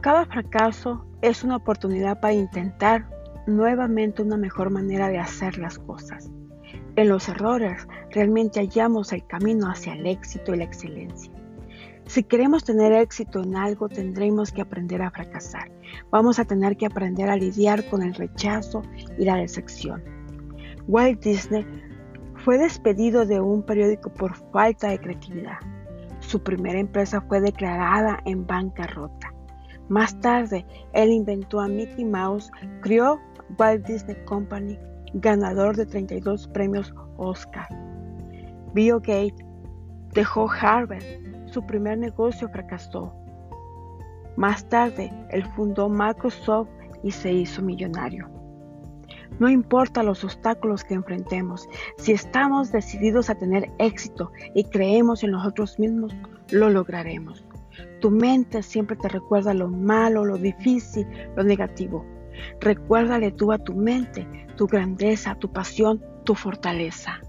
Cada fracaso es una oportunidad para intentar nuevamente una mejor manera de hacer las cosas. En los errores realmente hallamos el camino hacia el éxito y la excelencia. Si queremos tener éxito en algo, tendremos que aprender a fracasar. Vamos a tener que aprender a lidiar con el rechazo y la decepción. Walt Disney fue despedido de un periódico por falta de creatividad. Su primera empresa fue declarada en bancarrota. Más tarde, él inventó a Mickey Mouse, crió Walt Disney Company, ganador de 32 premios Oscar. Bill Gates dejó Harvard, su primer negocio fracasó. Más tarde, él fundó Microsoft y se hizo millonario. No importa los obstáculos que enfrentemos, si estamos decididos a tener éxito y creemos en nosotros mismos, lo lograremos. Tu mente siempre te recuerda lo malo, lo difícil, lo negativo. Recuérdale tú a tu mente tu grandeza, tu pasión, tu fortaleza.